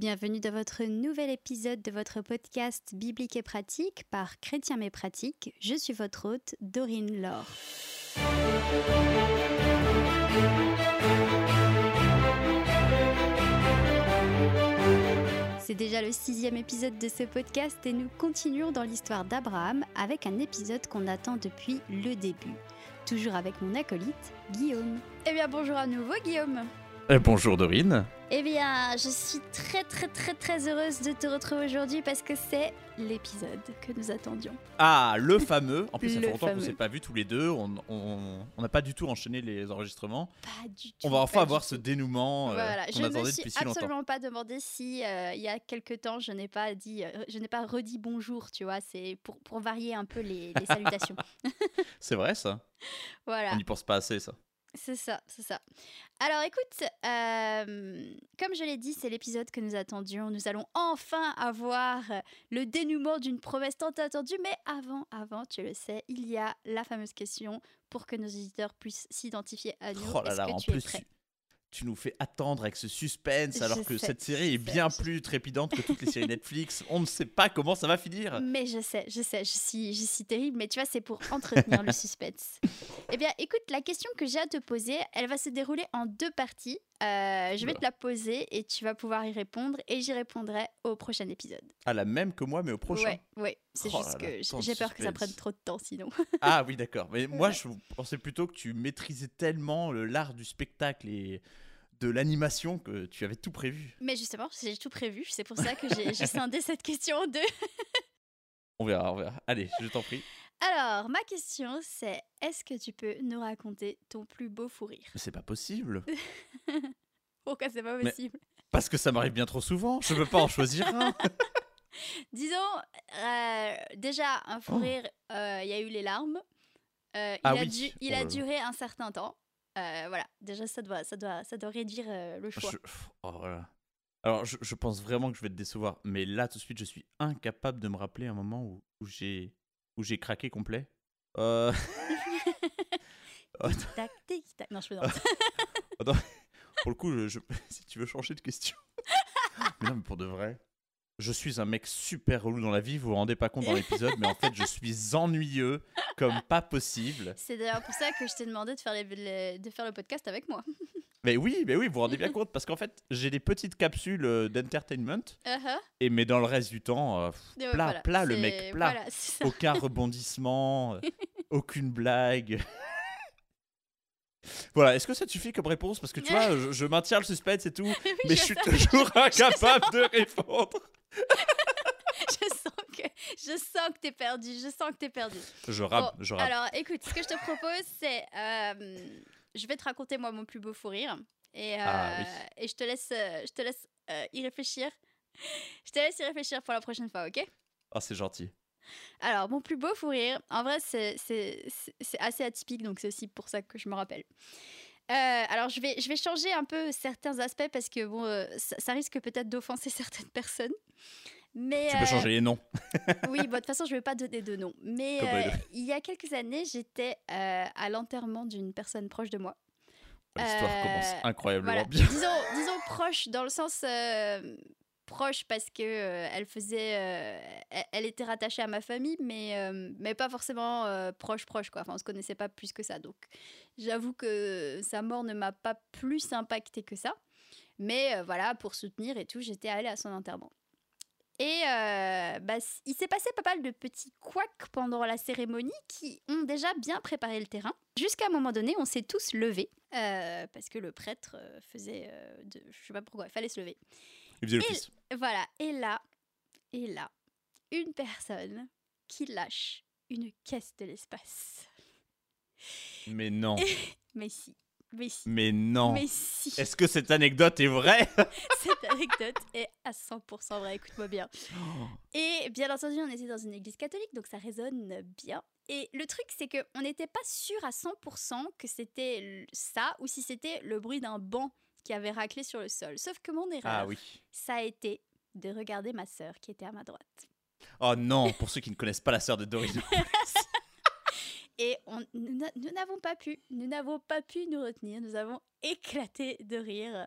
Bienvenue dans votre nouvel épisode de votre podcast Biblique et pratique par Chrétien mais pratique. Je suis votre hôte, Dorine Laure. C'est déjà le sixième épisode de ce podcast et nous continuons dans l'histoire d'Abraham avec un épisode qu'on attend depuis le début. Toujours avec mon acolyte, Guillaume. Eh bien bonjour à nouveau Guillaume. Euh, bonjour Dorine. Eh bien, je suis très très très très heureuse de te retrouver aujourd'hui parce que c'est l'épisode que nous attendions. Ah, le fameux. En plus, ça fait longtemps qu'on fameux. s'est pas vu tous les deux. On on- on n'a pas du tout enchaîné les enregistrements. Pas du tout. On va enfin avoir ce dénouement euh, Voilà, qu'on je me attendait suis depuis si longtemps. absolument pas demandé si euh, il y a quelque temps je n'ai pas dit, euh, je n'ai pas redit bonjour, tu vois, c'est pour, pour varier un peu les, les salutations. C'est vrai ça voilà. On n'y pense pas assez ça. C'est ça, c'est ça. Alors écoute, euh, comme je l'ai dit, c'est l'épisode que nous attendions. Nous allons enfin avoir le dénouement d'une promesse tant attendue. Mais avant, avant, tu le sais, il y a la fameuse question pour que nos auditeurs puissent s'identifier à nous. Oh là là, que en tu es plus, prêt? Tu, nous fais attendre avec ce suspense alors que sais, cette série est sais, bien plus trépidante que toutes les séries Netflix. On ne sait pas comment ça va finir. Mais je sais, je sais, je suis, je suis terrible, mais tu vois, c'est pour entretenir le suspense. Eh bien, écoute, la question que j'ai à te poser, elle va se dérouler en deux parties. Euh, je vais te la poser et tu vas pouvoir y répondre et j'y répondrai au prochain épisode. Ah, la même que moi, mais au prochain. Ouais, ouais. C'est Oh juste que j'ai peur que ça prenne trop de temps sinon. Ah oui, d'accord. Mais moi, je pensais plutôt que tu maîtrisais tellement le- l'art du spectacle et de l'animation que tu avais tout prévu. Mais justement, j'ai tout prévu. C'est pour ça que j'ai scindé cette question en deux. On verra, on verra. Allez, je t'en prie. Alors, ma question, c'est est-ce que tu peux nous raconter ton plus beau fou rire? Mais c'est pas possible. Pourquoi c'est pas Mais- possible? Parce que ça m'arrive bien trop souvent. Je peux pas en choisir un. Disons, euh, déjà, un fou Oh. rire, euh, il y a eu les larmes. Euh, il Ah a, oui. il Oh a duré un certain temps. Voilà, déjà, ça doit, ça doit, ça doit réduire le choix. Je- oh, voilà. Alors, je, je pense vraiment que je vais te décevoir. Mais là, tout de suite, je suis incapable de me rappeler un moment où, où j'ai où j'ai craqué complet. Euh... Tac, tic, tac. Non, je plaisante. pour le coup, je, je- si tu veux changer de question. mais non, mais pour de vrai. Je suis un mec super relou dans la vie, vous vous rendez pas compte dans l'épisode, mais en fait, je suis ennuyeux comme pas possible. C'est d'ailleurs pour ça que je t'ai demandé de faire, les- les- de faire le podcast avec moi. Mais oui, mais oui, vous vous rendez bien compte, parce qu'en fait, j'ai des petites capsules euh, d'entertainment, Uh-huh. et mais dans le reste du temps, euh, pff, plat, voilà, plat le mec, plat. Voilà. Aucun rebondissement, euh, aucune blague. voilà, est-ce que ça te suffit comme réponse? Parce que tu vois, je, je maintiens le suspense et tout, Oui, mais je je suis toujours incapable de répondre. je sens que je sens que t'es perdu, je sens que t'es perdu. Je Bon, je rappe. alors écoute, ce que je te propose, c'est euh, je vais te raconter moi mon plus beau fou rire et, euh, Ah, oui. et je te laisse, euh, je te laisse euh, y réfléchir. Je te laisse y réfléchir pour la prochaine fois, ok? Ah, c'est gentil. Alors mon plus beau fou rire, en vrai c'est assez atypique, donc c'est aussi pour ça que je me rappelle. Euh, alors je vais, je vais changer un peu certains aspects parce que bon, euh, ça, ça risque peut-être d'offenser certaines personnes. Mais Tu peux euh, changer les noms. oui, bon, de toute façon, je ne vais pas donner de nom. Mais euh, il y a quelques années, j'étais euh, à l'enterrement d'une personne proche de moi. L'histoire euh, commence incroyablement Voilà. bien. disons, disons proche dans le sens proche parce que euh, elle faisait, euh, elle, elle était rattachée à ma famille, mais euh, mais pas forcément proche proche quoi. Enfin, on se connaissait pas plus que ça. Donc, j'avoue que sa mort ne m'a pas plus impacté que ça. Mais voilà, pour soutenir et tout, j'étais allée à son enterrement. Et euh, bah, il s'est passé pas mal de petits couacs pendant la cérémonie qui ont déjà bien préparé le terrain. Jusqu'à un moment donné, on s'est tous levés euh, parce que le prêtre euh, faisait, euh, de, je sais pas pourquoi, il fallait se lever. Il faisait Et-. Voilà. Et là, et là, une personne qui lâche une caisse de l'espace. Mais non, Mais si, mais si, mais non. mais si. Est-ce que cette anecdote est vraie? Cette anecdote est à 100% vraie, écoute-moi bien. Et bien entendu, on était dans une église catholique, donc ça résonne bien. Et le truc, c'est qu'on n'était pas sûr à 100% que c'était ça ou si c'était le bruit d'un banc qui avait raclé sur le sol. Sauf que mon erreur, Ah oui. ça a été de regarder ma sœur qui était à ma droite. Oh non, pour ceux qui ne connaissent pas la sœur de Dorine. Et on- nous n'a- nous n'avons pas pu, nous n'avons pas pu nous retenir. Nous avons éclaté de rire.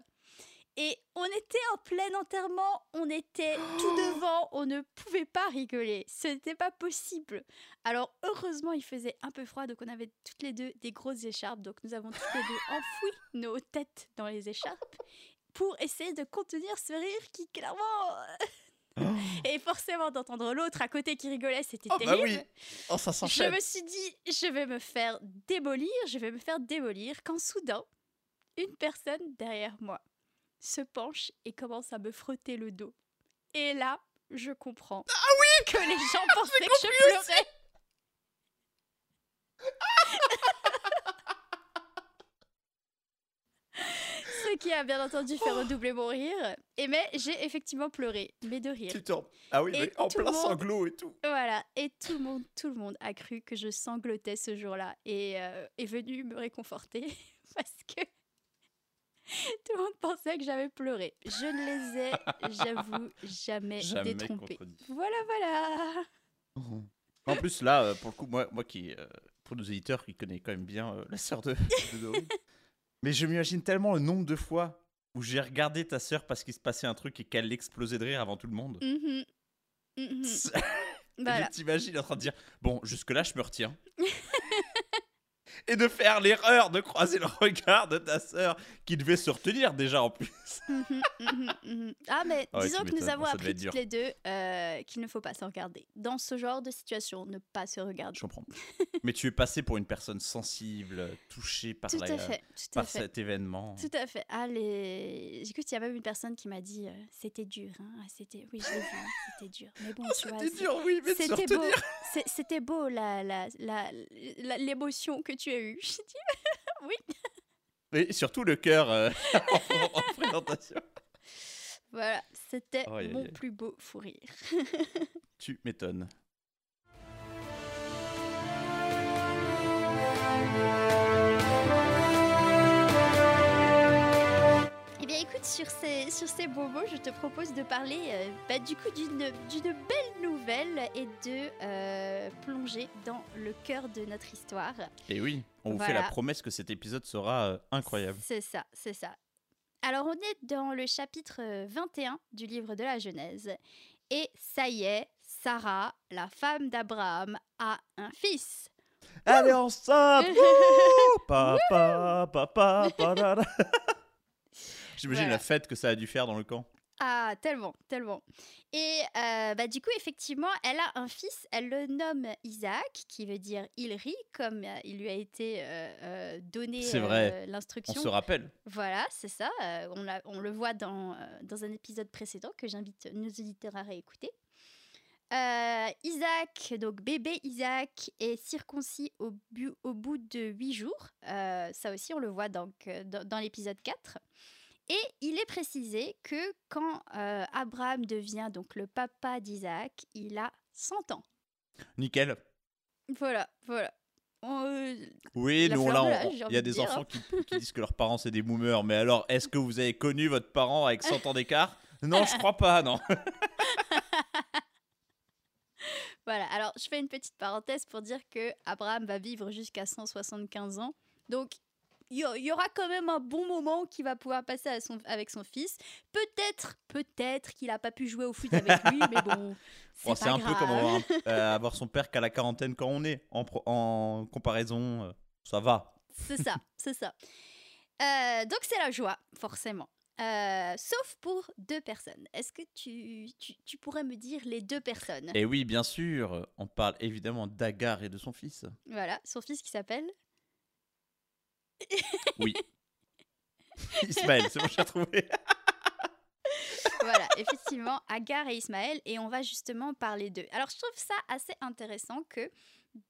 Et on était en plein enterrement, on était tout devant, on ne pouvait pas rigoler. Ce n'était pas possible. Alors heureusement, il faisait un peu froid, donc on avait toutes les deux des grosses écharpes. Donc nous avons toutes les deux enfoui nos têtes dans les écharpes pour essayer de contenir ce rire qui clairement... Et forcément d'entendre l'autre à côté qui rigolait, c'était Oh bah terrible. oui. Oh, ça Je me suis dit, je vais me faire démolir, je vais me faire démolir, quand soudain, une personne derrière moi se penche et commence à me frotter le dos. Et là, je comprends que les gens pensaient que je pleurais. Ce qui a bien entendu fait redoubler mon rire. Et mais j'ai effectivement pleuré, mais de rire. Tu t'en- Ah oui, mais en plein monde- sanglot et tout. Voilà, et tout le monde, tout le monde a cru que je sanglotais ce jour-là et euh, est venu me réconforter parce que tout le monde pensait que j'avais pleuré. Je ne les ai, j'avoue, jamais, Jamais détrompés. contredit. Voilà, voilà. En plus, là, euh, pour le coup, moi, moi qui, euh, pour nos éditeurs, qui connaît quand même bien euh, la sœur de, de. Mais je m'imagine tellement le nombre de fois où j'ai regardé ta sœur parce qu'il se passait un truc et qu'elle explosait de rire avant tout le monde. Et Voilà. je t'imagine en train de dire Bon, jusque-là, je me retiens. et de faire l'erreur de croiser le regard de ta sœur qui devait se retenir déjà en plus. Ah, mais ouais, disons que nous avons appris toutes les deux euh, qu'il ne faut pas se regarder. Dans ce genre de situation, ne pas se regarder. Je comprends. Mais tu es passé pour une personne sensible, touchée par, Tout la- à fait, tout à par fait. cet événement. Tout à fait. Ah, les... Écoute, il y a même une personne qui m'a dit euh, c'était dur. Hein. Ah, C'était... Oui, je l'ai vu, hein, c'était dur. Mais bon, tu vois, C'était dur, oui, mais c'était beau. C'était beau la, la, la, la- l'émotion que tu as eue. Je dis, oui. Et surtout le cœur euh, en, en présentation. Voilà, c'était mon plus beau fou rire. Tu m'étonnes. Bien, écoute, sur ces, sur ces beaux mots, je te propose de parler euh, bah, du coup d'une, belle nouvelle et de euh, plonger dans le cœur de notre histoire. Et oui, on vous fait la promesse que cet épisode sera euh, incroyable. C'est ça, c'est ça. Alors, on est dans le chapitre euh, 21 du livre de la Genèse. Et ça y est, Sarah, la femme d'Abraham, a un fils. Allez ensemble Wouh Papa, papa, parara. J'imagine Voilà. la fête que ça a dû faire dans le camp? Ah, tellement, tellement. Et euh, bah, du coup, effectivement, elle a un fils, elle le nomme Isaac, qui veut dire il rit, comme euh, il lui a été euh, donné C'est euh, vrai. On l'instruction. se rappelle. Voilà, c'est ça. on, l'a- on le voit dans, dans un épisode précédent que j'invite nos auditeurs à réécouter. Isaac, donc bébé Isaac, est circoncis au, bu- au bout de huit jours. Ça aussi, on le voit donc, dans, dans l'épisode 4. Et il est précisé que quand euh, Abraham devient donc le papa d'Isaac, il a 100 ans. Nickel. Voilà, voilà. On, euh, Oui, nous, là, j'ai il y a de des dire. enfants qui, qui disent que leurs parents, c'est des boomers. Mais alors, est-ce que vous avez connu votre parent avec 100 ans d'écart? Non, je crois pas, non. Voilà, alors je fais une petite parenthèse pour dire que Abraham va vivre jusqu'à 175 ans. Donc il y, aura quand même un bon moment qu'il va pouvoir passer à son- avec son fils. Peut-être, peut-être qu'il n'a pas pu jouer au foot avec lui, mais bon, c'est Bon, un peu comme avoir, un- euh, avoir son père qu'à la quarantaine quand on est. En, comparaison, euh, ça va. C'est ça, c'est ça. Euh, donc c'est la joie, forcément. Euh, sauf pour deux personnes. Est-ce que tu, tu, tu pourrais me dire les deux personnes? Et oui, bien sûr, on parle évidemment d'Agar et de son fils. Voilà, son fils qui s'appelle Oui. Ismaël, c'est bon, j'ai trouvé. voilà, effectivement, Agar et Ismaël, et on va justement parler d'eux. Alors, je trouve ça assez intéressant que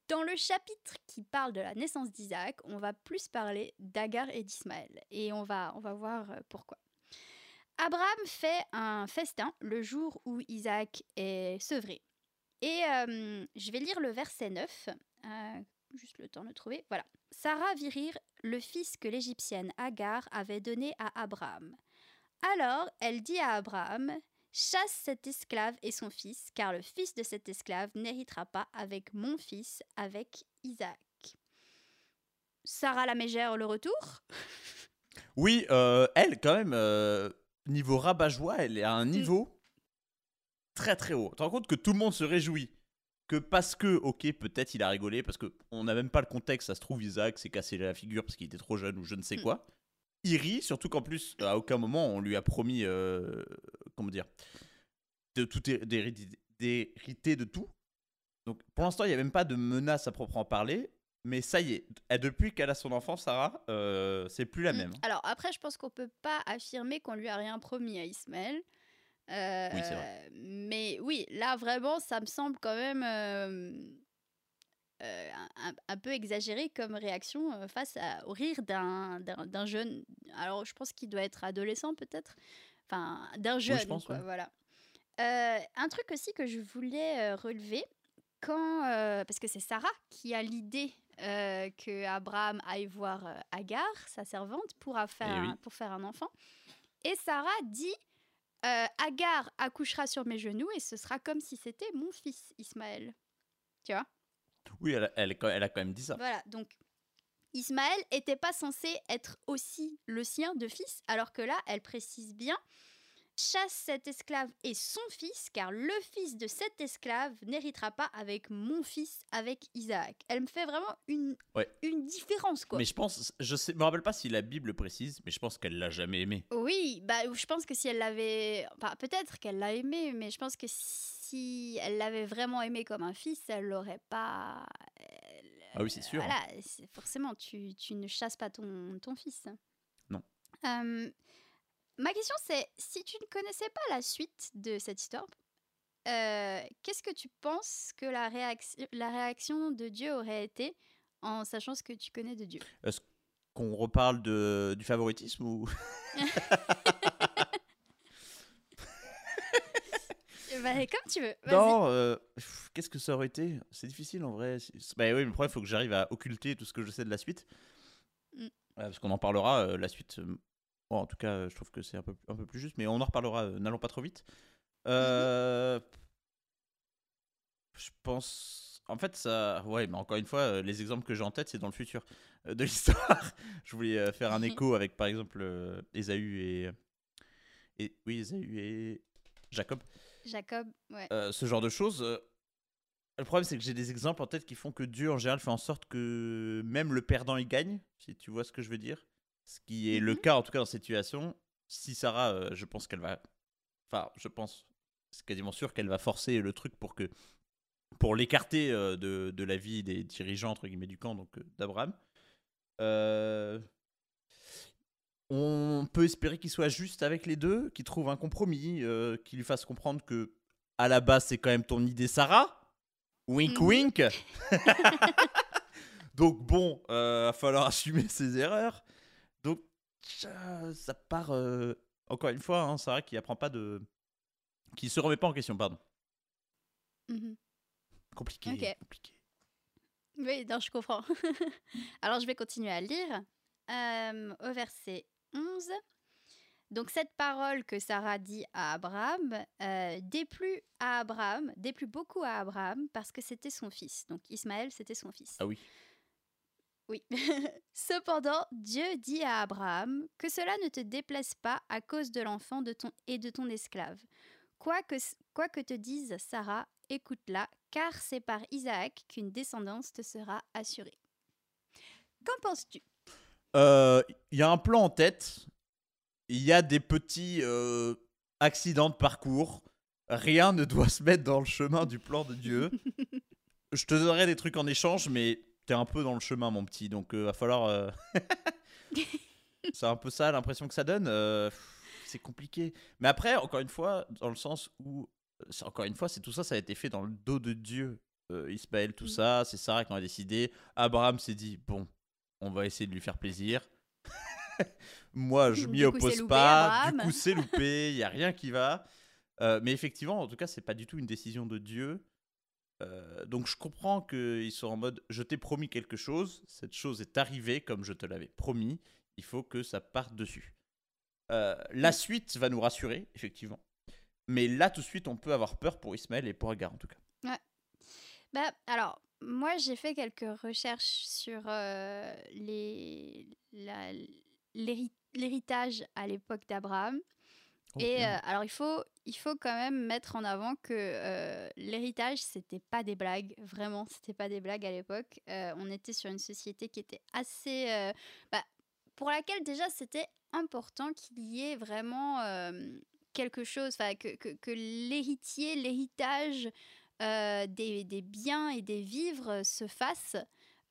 dans le chapitre qui parle de la naissance d'Isaac, on va plus parler d'Agar et d'Ismaël, et on va, on va voir euh, pourquoi. Abraham fait un festin le jour où Isaac est sevré. Et euh, je vais lire le verset 9, euh, juste le temps de le trouver. Voilà. Sarah vit rire le fils que l'Égyptienne Agar avait donné à Abraham. Alors elle dit à Abraham Chasse cet esclave et son fils, car le fils de cet esclave n'héritera pas avec mon fils, avec Isaac. Sarah la mégère le retour? Oui, euh, elle, quand même, euh, niveau rabat-joie, elle est à un niveau très très haut. Tu te rends compte que tout le monde se réjouit que parce que, ok, peut-être il a rigolé, parce qu'on n'a même pas le contexte, ça se trouve, Isaac s'est cassé la figure parce qu'il était trop jeune ou je ne sais quoi. Il rit, surtout qu'en plus, à aucun moment, on lui a promis, euh, comment dire, de tout d'hériter de tout. Donc pour l'instant, il n'y a même pas de menace à proprement parler. Mais ça y est, depuis qu'elle a son enfant, Sarah, euh, c'est plus la mm. même. Alors après, je pense qu'on peut pas affirmer qu'on lui a rien promis à Ismaël. Euh, mais oui, là vraiment, ça me semble quand même euh, euh, un, peu exagéré comme réaction face au rire d'un jeune. Alors, je pense qu'il doit être adolescent peut-être. Enfin, d'un jeune, quoi, voilà. un truc aussi que je voulais relever, quand, parce que c'est Sarah qui a l'idée que Abraham aille voir Agar, sa servante, pour, faire, eh pour faire un enfant. Et Sarah dit euh, Agar accouchera sur mes genoux et ce sera comme si c'était mon fils Ismaël. Tu vois? Oui, elle, elle, elle, a quand même dit ça. Voilà, donc Ismaël n'était pas censé être aussi le sien de fils, alors que là, elle précise bien chasse cet esclave et son fils, car le fils de cet esclave n'héritera pas avec mon fils, avec Isaac. Elle me fait vraiment une, une différence, quoi. Mais je pense, je sais, me rappelle pas si la Bible précise, mais je pense qu'elle l'a jamais aimé. Oui, bah, je pense que si elle l'avait, peut-être qu'elle l'a aimé, mais je pense que si elle l'avait vraiment aimé comme un fils, elle l'aurait pas. ah oui, c'est sûr. Voilà, forcément, tu, tu, ne chasses pas ton, ton fils. Non. Euh, Ma question c'est, si tu ne connaissais pas la suite de cette histoire, euh, qu'est-ce que tu penses que la, réaction, la réaction de Dieu aurait été en sachant ce que tu connais de Dieu? Est-ce qu'on reparle de, du favoritisme ou bah, Comme tu veux. Non, euh, qu'est-ce que ça aurait été? C'est difficile en vrai. Bah oui, mais le problème, il faut que j'arrive à occulter tout ce que je sais de la suite. Mm. parce qu'on en parlera, euh, la suite, en tout cas, je trouve que c'est un peu, un peu plus juste, mais on en reparlera, euh, n'allons pas trop vite. Euh, je pense. En fait, ça. Ouais, mais encore une fois, euh, les exemples que j'ai en tête, c'est dans le futur de l'histoire. je voulais faire un écho avec, par exemple, Esaü et. et. Oui, Esaü et. Jacob. Jacob, ouais. ce genre de choses. Le problème, c'est que j'ai des exemples en tête qui font que Dieu, en général, fait en sorte que même le perdant, il gagne, si tu vois ce que je veux dire. Ce qui est le mmh cas, en tout cas, dans cette situation. Si Sarah, euh, je pense qu'elle va. Enfin, je pense. C'est quasiment sûr qu'elle va forcer le truc pour que. Pour l'écarter euh, de, de, la vie des dirigeants, entre guillemets, du camp, donc euh, d'Abraham. on peut espérer qu'il soit juste avec les deux, qu'il trouve un compromis, qu'il lui fasse comprendre que, à la base, c'est quand même ton idée, Sarah. Wink, mmh wink. donc, bon, il va falloir assumer ses erreurs. Ça part. Euh, encore une fois, hein, c'est vrai qu'il apprend pas de. Qui se remet pas en question, pardon. Mmh compliqué, compliqué. Oui, non, je comprends. Alors, je vais continuer à lire. au verset 11. Donc, cette parole que Sarah dit à Abraham euh, déplut à Abraham, déplut beaucoup à Abraham parce que c'était son fils. Donc, Ismaël, c'était son fils. Ah oui. Oui. Cependant, Dieu dit à Abraham que cela ne te déplaise pas à cause de l'enfant de ton et de ton esclave. Quoi que, quoi que te dise Sarah, écoute-la, car c'est par Isaac qu'une descendance te sera assurée. Qu'en penses-tu? Euh, Il y a un plan en tête. Il y a des petits euh, accidents de parcours. Rien ne doit se mettre dans le chemin du plan de Dieu. Je te donnerai des trucs en échange, mais t'es un peu dans le chemin, mon petit, donc euh, va falloir. Euh, c'est un peu ça l'impression que ça donne. Euh, c'est compliqué. Mais après, encore une fois, dans le sens où. Encore une fois, c'est tout ça, ça a été fait dans le dos de Dieu. Ismaël, tout ça, c'est Sarah qui en a décidé. Abraham s'est dit bon, on va essayer de lui faire plaisir. Moi, je m'y oppose pas. Du coup, c'est loupé. Il y a rien qui va. mais effectivement, en tout cas, c'est pas du tout une décision de Dieu. Euh, donc je comprends qu'ils sont en mode je t'ai promis quelque chose, cette chose est arrivée comme je te l'avais promis, il faut que ça parte dessus. Euh, la suite va nous rassurer, effectivement. Mais là, tout de suite, on peut avoir peur pour Ismaël et pour Agar, en tout cas. Ouais. Bah, alors, moi, j'ai fait quelques recherches sur euh, les, l'héritage à l'époque d'Abraham. Et euh, alors, il faut, il faut quand même mettre en avant que euh, l'héritage, c'était pas des blagues. Vraiment, c'était pas des blagues à l'époque. Euh, on était sur une société qui était assez. bah, pour laquelle, déjà, c'était important qu'il y ait vraiment quelque chose, que, que, que l'héritier, l'héritage des, des biens et des vivres se fasse.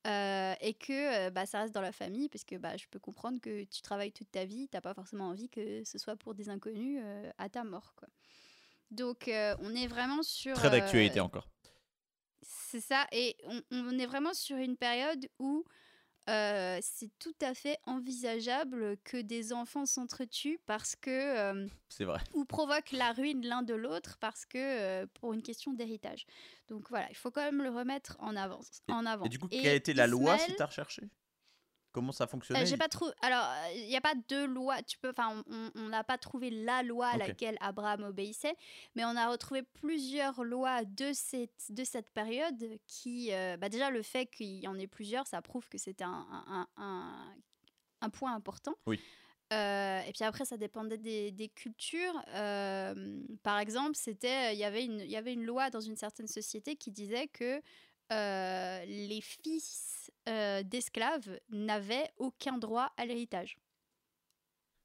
Euh, et que euh, bah, ça reste dans la famille, parce que bah, je peux comprendre que tu travailles toute ta vie, t'as pas forcément envie que ce soit pour des inconnus euh, à ta mort. Quoi. Donc on est vraiment sur... Très d'actualité encore. c'est ça, et on, on est vraiment sur une période où euh, c'est tout à fait envisageable que des enfants s'entretuent parce que... euh, C'est vrai. ou provoquent la ruine l'un de l'autre parce que euh, pour une question d'héritage. Donc voilà, il faut quand même le remettre en avance. En avant. Et du coup, quelle a été la loi si Ismaël, t'as recherché? Comment ça euh, fonctionnait j'ai pas trouvé. Alors, il n'y a pas de loi. Tu peux. Enfin, on- n'a pas trouvé la loi à laquelle Abraham obéissait, mais on a retrouvé plusieurs lois de cette de cette période qui. euh, bah déjà, le fait qu'il y en ait plusieurs, ça prouve que c'était un, un, un- un point important. Oui. Euh, et puis après, ça dépendait des, des cultures. Euh, par exemple, c'était, il y avait une, il y avait une loi dans une certaine société qui disait que euh, les fils euh, d'esclaves n'avaient aucun droit à l'héritage.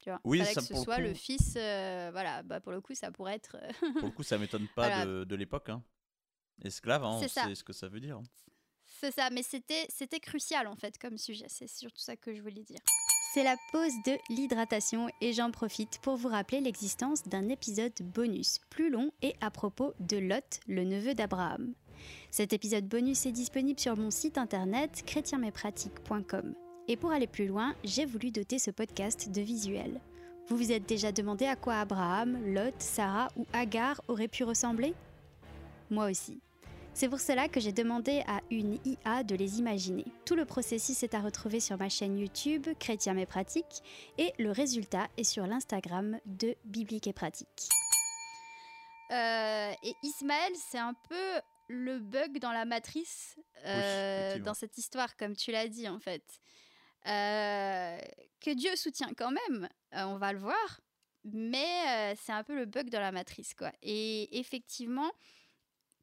Tu vois, Oui, ça, que ce le soit coup- le fils. euh, voilà, bah pour le coup, ça pourrait être. Pour le coup, ça m'étonne pas Voilà. de, de l'époque. Hein. Esclave, hein, on C'est ça. sait ce que ça veut dire. C'est ça, mais c'était c'était crucial en fait comme sujet. C'est surtout ça que je voulais dire. C'est la pause de l'hydratation et j'en profite pour vous rappeler l'existence d'un épisode bonus plus long et à propos de Lot, le neveu d'Abraham. Cet épisode bonus est disponible sur mon site internet chrétienmespratiques.com. Et pour aller plus loin, j'ai voulu doter ce podcast de visuels. Vous vous êtes déjà demandé à quoi Abraham, Lot, Sarah ou Agar auraient pu ressembler? Moi aussi. C'est pour cela que j'ai demandé à une IA de les imaginer. Tout le processus est à retrouver sur ma chaîne YouTube Chrétien et le résultat est sur l'Instagram de Biblique et pratique. Euh, et Ismaël, c'est un peu le bug dans la matrice euh, dans cette histoire, comme tu l'as dit en fait. Euh, que Dieu soutient quand même, euh, on va le voir, mais c'est un peu le bug dans la matrice quoi. Et effectivement,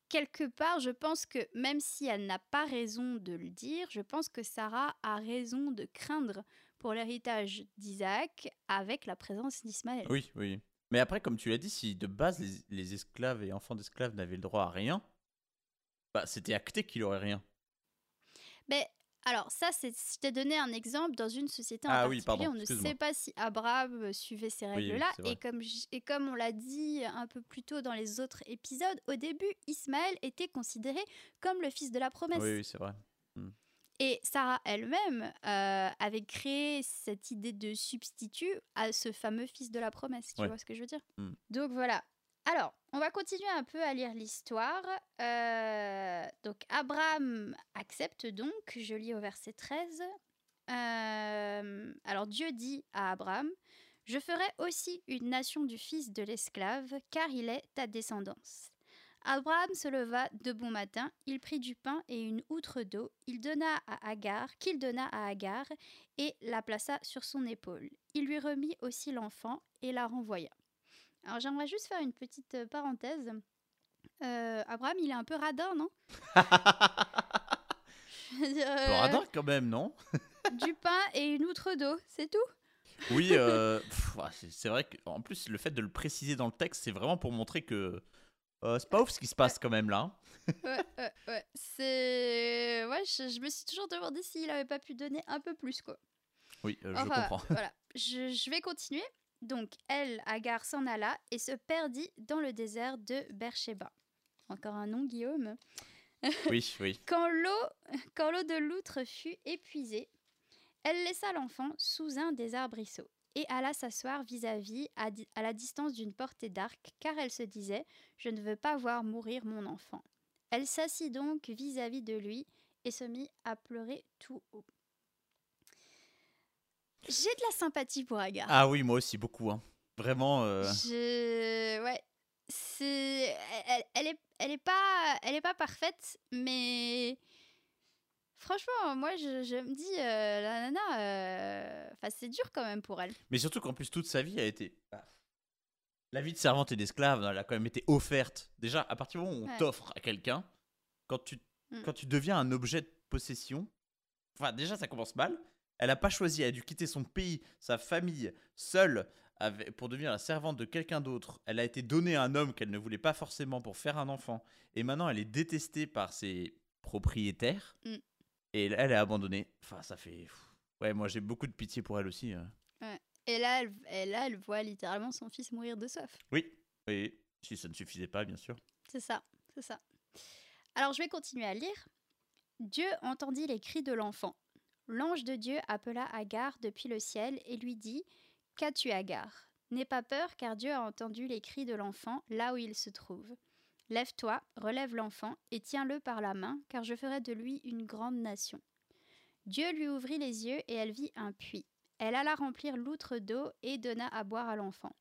quelque part, je pense que même si elle n'a pas raison de le dire, je pense que Sarah a raison de craindre pour l'héritage d'Isaac avec la présence d'Ismaël. Oui, oui. Mais après, comme tu l'as dit, si de base les, les esclaves et enfants d'esclaves n'avaient le droit à rien, bah c'était acté qu'il aurait rien. Mais alors ça, c'est, je t'ai donné un exemple dans une société en Ah oui, particulier. pardon, on ne sait pas si Abraham euh, suivait ces Oui, oui, règles-là. et, comme et comme on l'a dit un peu plus tôt dans les autres épisodes, au début, Ismaël était considéré comme le fils de la promesse. Oui, oui, c'est vrai. Et Sarah elle-même euh, avait créé cette idée de substitut à ce fameux fils de la promesse. Tu Ouais. vois ce que je veux dire? Mm. Donc voilà. Alors, on va continuer un peu à lire l'histoire. Euh, donc, Abraham accepte donc, je lis au verset 13. Euh, alors, Dieu dit à Abraham Je ferai aussi une nation du fils de l'esclave, car il est ta descendance. Abraham se leva de bon matin, il prit du pain et une outre d'eau, il donna à Agar, qu'il donna à Agar, et la plaça sur son épaule. Il lui remit aussi l'enfant et la renvoya. Alors j'aimerais juste faire une petite euh, parenthèse. Euh, Abraham, il est un peu radin, non? Dire, radar quand même, non? Du pain et une outre d'eau, c'est tout? Oui, euh, c'est- vrai qu'en plus, le fait de le préciser dans le texte, c'est vraiment pour montrer que c'est pas ouf ce qui se passe quand même là. hein. Ouais, ouais, ouais. C'est... Ouais, je, je me suis toujours demandé s'il avait pas pu donner un peu plus, quoi. Oui, je Enfin, comprends. voilà. Je, je vais continuer. Donc, elle, Agar, s'en alla et se perdit dans le désert de Beersheba. Encore un nom, Guillaume. Oui, oui. Quand l'eau, quand l'eau de l'outre fut épuisée, elle laissa l'enfant sous un des arbrisseaux et alla s'asseoir vis-à-vis à la distance d'une portée d'arc, car elle se disait Je ne veux pas voir mourir mon enfant. Elle s'assit donc vis-à-vis de lui et se mit à pleurer tout haut. J'ai de la sympathie pour Agar. Ah oui, moi aussi, beaucoup. hein. Vraiment. euh, Je... Ouais. C'est... Elle, elle est, elle, est pas... elle est pas parfaite, mais... Franchement, moi, je, je me dis, euh, la nana, euh, enfin, c'est dur quand même pour elle. Mais surtout qu'en plus, toute sa vie a été. bah, La vie de servante et d'esclave, elle a quand même été offerte. Déjà, à partir du moment où on Ouais. t'offre à quelqu'un, quand tu, Mm. quand tu deviens un objet de possession, enfin, déjà, ça commence mal. Elle a pas choisi, elle a dû quitter son pays, sa famille, seule, avec- pour devenir la servante de quelqu'un d'autre. Elle a été donnée à un homme qu'elle ne voulait pas forcément pour faire un enfant. Et maintenant, elle est détestée par ses propriétaires. Mm. Et elle est abandonnée. Enfin, ça fait. Ouais, moi, j'ai beaucoup de pitié pour elle aussi. hein. Et là, elle, et là, elle voit littéralement son fils mourir de soif. Oui, oui. Si ça ne suffisait pas, bien sûr. C'est ça, c'est ça. Alors je vais continuer à lire. Dieu entendit les cris de l'enfant. L'ange de Dieu appela Agar depuis le ciel et lui dit Qu'as-tu, Agar? N'aie pas peur, car Dieu a entendu les cris de l'enfant là où il se trouve. Lève-toi, relève l'enfant et tiens-le par la main, car je ferai de lui une grande nation. Dieu lui ouvrit les yeux et elle vit un puits. Elle alla remplir l'outre d'eau et donna à boire à l'enfant.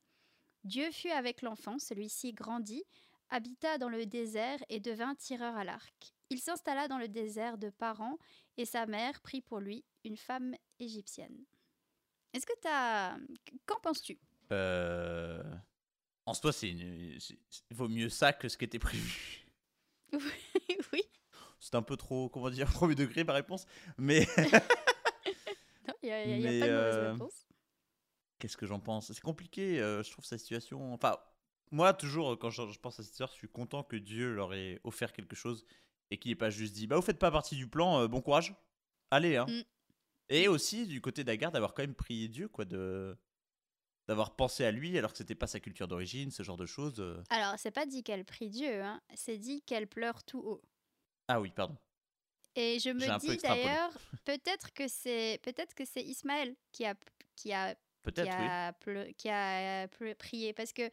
Dieu fut avec l'enfant, celui-ci grandit, habita dans le désert et devint tireur à l'arc. Il s'installa dans le désert de Paran et sa mère prit pour lui une femme égyptienne. Est-ce que t'as... Qu'en penses-tu? Euh... En soi, c'est une... vaut mieux ça que ce qui était prévu. Oui. C'est un peu trop, comment dire, premier degré ma réponse. Mais Non, il n'y a, y a Mais, pas de mauvaise euh, réponse. qu'est-ce que j'en pense? C'est compliqué, euh, je trouve sa situation. Enfin, moi, toujours, quand je, je pense à cette histoire, je suis content que Dieu leur ait offert quelque chose et qu'il n'ait pas juste dit Bah, vous faites pas partie du plan, euh, bon courage. Allez, hein. Mm. Et aussi, du côté d'Agar, d'avoir quand même prié Dieu, quoi, de d'avoir pensé à lui alors que c'était pas sa culture d'origine, ce genre de choses. euh. Alors, c'est pas dit qu'elle prie Dieu, hein. c'est dit qu'elle pleure tout haut. Ah oui, pardon. Et je J'ai un me peu dis extrapolé. d'ailleurs, peut-être que c'est peut-être que c'est Ismaël qui a qui a qui Peut-être, oui. a, pleu- qui a pleu- prié parce que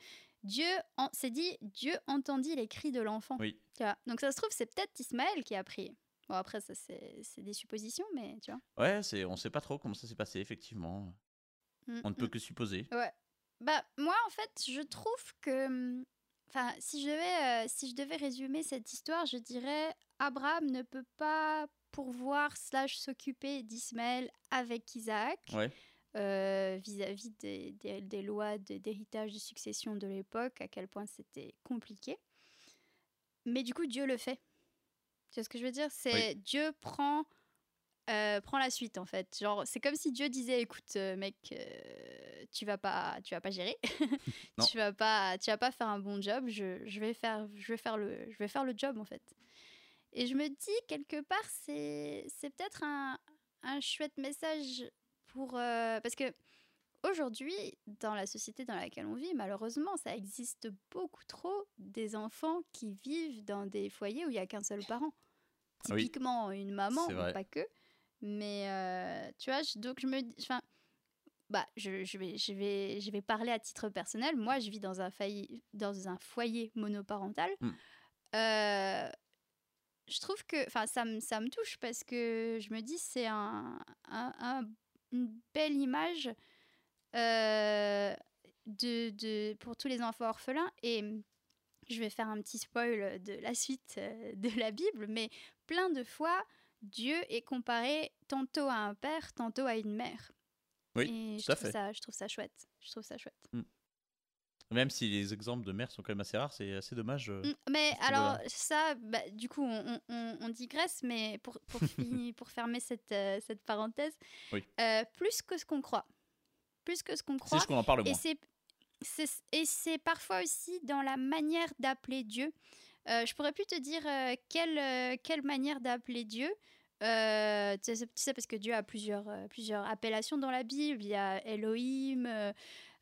Dieu en- c'est dit Dieu entendit les cris de l'enfant. Oui. Tu vois? Donc ça se trouve c'est peut-être Ismaël qui a prié. Bon après ça c'est c'est des suppositions mais tu vois. Ouais, c'est, on sait pas trop comment ça s'est passé, effectivement. Mm, On ne peut mm. que supposer. Bah moi en fait je trouve que hum, enfin si je devais euh, si je devais résumer cette histoire je dirais Abraham ne peut pas pourvoir slash s'occuper d'Ismaël avec Isaac. Ouais. Euh, vis-à-vis des, des- des lois de- d'héritage de succession de l'époque, à quel point c'était compliqué. Mais du coup, Dieu le fait. Tu vois ce que je veux dire? C'est Dieu prend, euh, prend la suite en fait. Genre, c'est comme si Dieu disait, écoute, euh, mec, euh, tu vas pas, tu vas pas gérer, tu vas pas, tu vas pas faire un bon job. Je, je vais faire, je vais faire le, je vais faire le job en fait. Et je me dis quelque part, c'est, c'est peut-être un, un chouette message pour euh, parce que aujourd'hui dans la société dans laquelle on vit malheureusement ça existe beaucoup trop des enfants qui vivent dans des foyers où il y a qu'un seul parent. Oui. typiquement une maman pas que. Mais euh, tu vois je- donc je me dis enfin bah je, je vais je vais je vais parler à titre personnel. Moi je vis dans un foyer dans un foyer monoparental. Mm. Euh, je trouve que ça me ça me touche parce que je me dis c'est un, un- un- une belle image euh, de, de pour tous les enfants orphelins. Et je vais faire un petit spoil de la suite euh, de la Bible mais plein de fois Dieu est comparé tantôt à un père tantôt à une mère. Oui, et je à trouve fait. ça je trouve ça chouette. Je trouve ça chouette Même si les exemples de mères sont quand même assez rares, c'est assez dommage. euh. Mais ce alors, ça, bah, du coup, on, on- on digresse, mais pour, pour, fini- pour fermer cette, euh, cette parenthèse, Oui. euh, plus que ce qu'on croit. Plus que ce qu'on C'est croit. juste qu'on en parle moins. c'est, c'est- et c'est parfois aussi dans la manière d'appeler Dieu. Euh, je pourrais plus te dire quelle, quelle manière d'appeler Dieu. Euh, tu, sais, parce que Dieu a plusieurs, euh, plusieurs appellations dans la Bible. Il y a Elohim,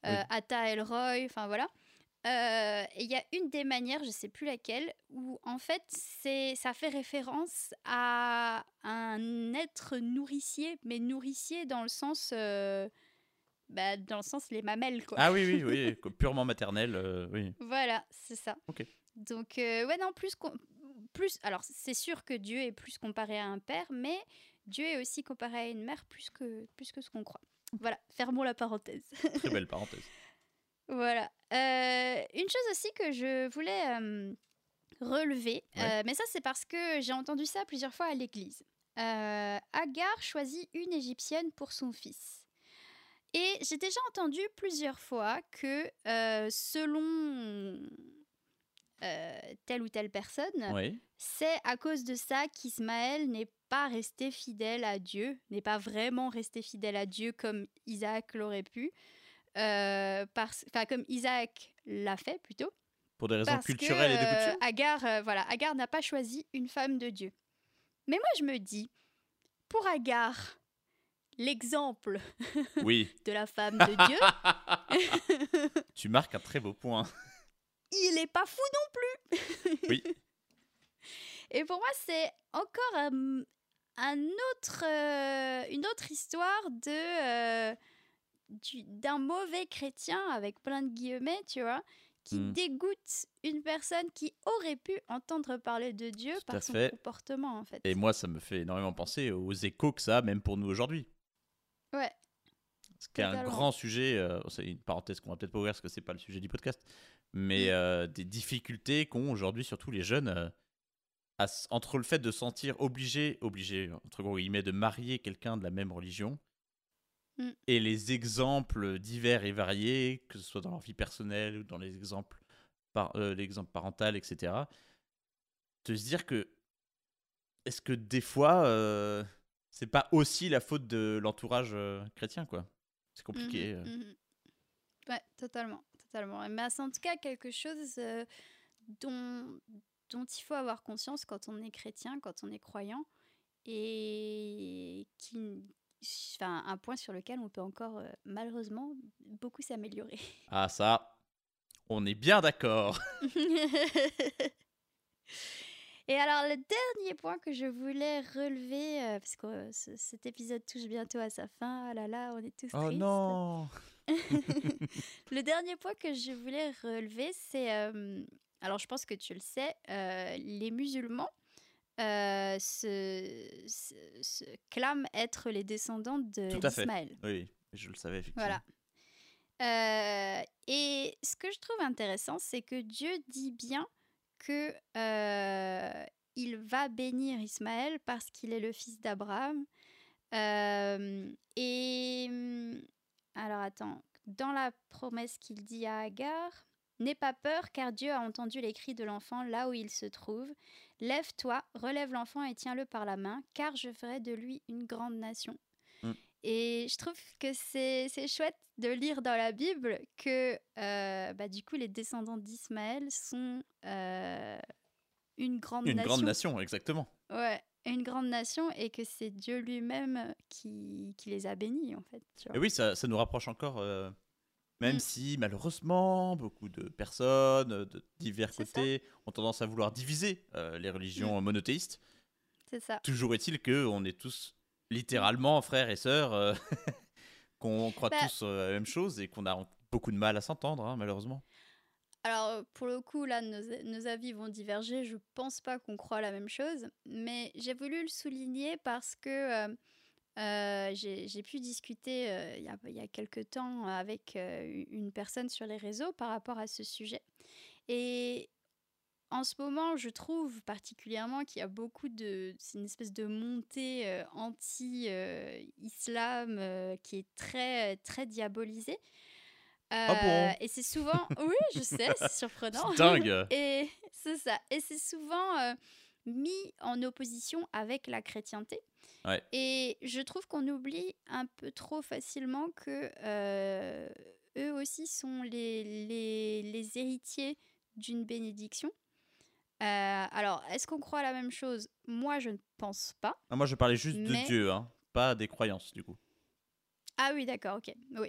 Oui. euh, Atta Elroy, enfin voilà. Euh, et il y a une des manières, je sais plus laquelle, où en fait c'est ça fait référence à un être nourricier, mais nourricier dans le sens, euh, bah, dans le sens les mamelles quoi. Ah oui, oui, oui, purement maternel, euh, oui. Voilà, c'est ça. Ok. Donc, euh, ouais, non, plus, qu'on- plus. Alors, c'est sûr que Dieu est plus comparé à un père, mais Dieu est aussi comparé à une mère plus que, plus que ce qu'on croit. Voilà, fermons la parenthèse. Très belle parenthèse. voilà. Euh, une chose aussi que je voulais euh, relever, Ouais. euh, mais ça, c'est parce que j'ai entendu ça plusieurs fois à l'église. Agar choisit une égyptienne pour son fils. Et j'ai déjà entendu plusieurs fois que selon telle ou telle personne, Oui. c'est à cause de ça qu'Ismaël n'est pas resté fidèle à Dieu, n'est pas vraiment resté fidèle à Dieu comme Isaac l'aurait pu, euh, parce, comme Isaac l'a fait plutôt. Pour des raisons Parce culturelles que, et de euh, coutume. Agar, euh, voilà, Agar n'a pas choisi une femme de Dieu. Mais moi, je me dis, pour Agar, l'exemple Oui. de la femme de Dieu, tu marques un très beau point. il est pas fou non plus. Oui. Et pour moi, c'est encore un, un autre, euh, une autre histoire de euh, du- d'un mauvais chrétien avec plein de guillemets, tu vois, qui Hmm. dégoûte une personne qui aurait pu entendre parler de Dieu Tout par son fait. comportement, en fait. Et moi, ça me fait énormément penser aux échos que ça a, même pour nous aujourd'hui. Ouais. Ce qui est un grand sujet, euh, c'est une parenthèse qu'on va peut-être pas ouvrir parce que c'est pas le sujet du podcast, mais Mm. euh, des difficultés qu'ont aujourd'hui surtout les jeunes à entre le fait de se sentir obligé, obligé entre gros guillemets, de marier quelqu'un de la même religion Mm. et les exemples divers et variés, que ce soit dans leur vie personnelle ou dans les exemples, par, euh, l'exemple parental, etc. De se dire que est-ce que des fois euh, c'est pas aussi la faute de l'entourage euh, chrétien quoi? C'est compliqué. Mhm, euh. mhm. Ouais, totalement, totalement. Mais c'est en tout cas quelque chose euh, dont, dont il faut avoir conscience quand on est chrétien, quand on est croyant, et qui, enfin, un point sur lequel on peut encore euh, malheureusement beaucoup s'améliorer. Ah ça, on est bien d'accord. Et alors, le dernier point que je voulais relever, euh, parce que euh, ce- cet épisode touche bientôt à sa fin, ah là là, on est tous Oh tristes. non le dernier point que je voulais relever, c'est. euh, alors, je pense que tu le sais, euh, les musulmans euh, se, se- se clament être les descendants de Tout à fait. d'Ismaël. Oui, je le savais effectivement. Voilà. Euh, et ce que je trouve intéressant, c'est que Dieu dit bien que il va bénir Ismaël parce qu'il est le fils d'Abraham. Et hum, alors attends, dans la promesse qu'il dit à Agar, n'aie pas peur car Dieu a entendu les cris de l'enfant là où il se trouve. Lève-toi, relève l'enfant et tiens-le par la main, car je ferai de lui une grande nation. Mm. Et je trouve que c'est chouette de lire dans la Bible que euh, bah, du coup les descendants d'Ismaël sont euh, une grande Une nation. grande nation, exactement. Ouais, une grande nation et que c'est Dieu lui-même qui, qui les a bénis en fait. tu vois. Et oui, ça, ça nous rapproche encore, euh, même Mm. si malheureusement, beaucoup de personnes de divers ça. côtés ont tendance à vouloir diviser euh, les religions monothéistes. C'est ça. Toujours est-il que on est tous littéralement frères et sœurs, euh, qu'on croit Bah- tous euh, la même chose et qu'on a beaucoup de mal à s'entendre, hein, malheureusement. Alors, euh, pour le coup, là, nos, nos avis vont diverger. Je pense pas qu'on croit la même chose, mais j'ai voulu le souligner parce que euh, j'ai pu discuter euh, il y, a, il y a quelques temps avec euh, une personne sur les réseaux par rapport à ce sujet. Et en ce moment, je trouve particulièrement qu'il y a beaucoup de. C'est une espèce de montée anti-islam qui est très, très diabolisée. Ah bon? Et c'est souvent. Oui, je sais, c'est surprenant. C'est dingue. Et c'est ça. Et c'est souvent mis en opposition avec la chrétienté. Ouais. Et je trouve qu'on oublie un peu trop facilement que euh, eux aussi sont les, les, les héritiers d'une bénédiction. Euh, alors, est-ce qu'on croit la même chose? Moi, je ne pense pas. Ah, moi, je parlais juste Mais- de Dieu, hein, pas des croyances, du coup. Ah oui, d'accord, ok. Oui.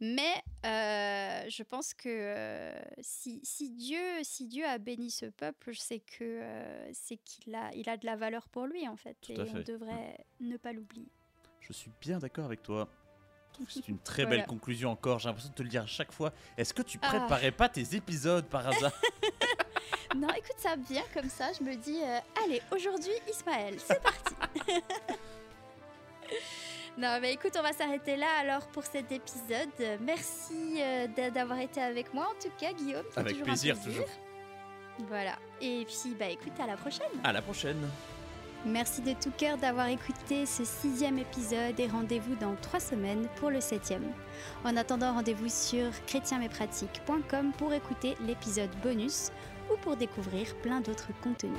Mais euh, je pense que euh, si, si, Dieu, si Dieu a béni ce peuple, c'est que euh, c'est qu'il a, il a de la valeur pour lui, en fait. Tout et à on fait. devrait ne pas l'oublier. Je suis bien d'accord avec toi. Je trouve que C'est une très Voilà. belle conclusion encore. J'ai l'impression de te le dire à chaque fois. Est-ce que tu Ah. préparais pas tes épisodes par hasard? Non, écoute, ça vient comme ça. Je me dis, allez, aujourd'hui, Ismaël, c'est parti. Non, mais écoute, on va s'arrêter là alors pour cet épisode. Merci euh, d'avoir été avec moi, en tout cas, Guillaume. Avec plaisir, toujours. Voilà. Et puis, bah écoute, à la prochaine. À la prochaine. Merci de tout cœur d'avoir écouté ce sixième épisode et rendez-vous dans trois semaines pour le septième. En attendant, rendez-vous sur chrétienmespratiques.com pour écouter l'épisode bonus ou pour découvrir plein d'autres contenus.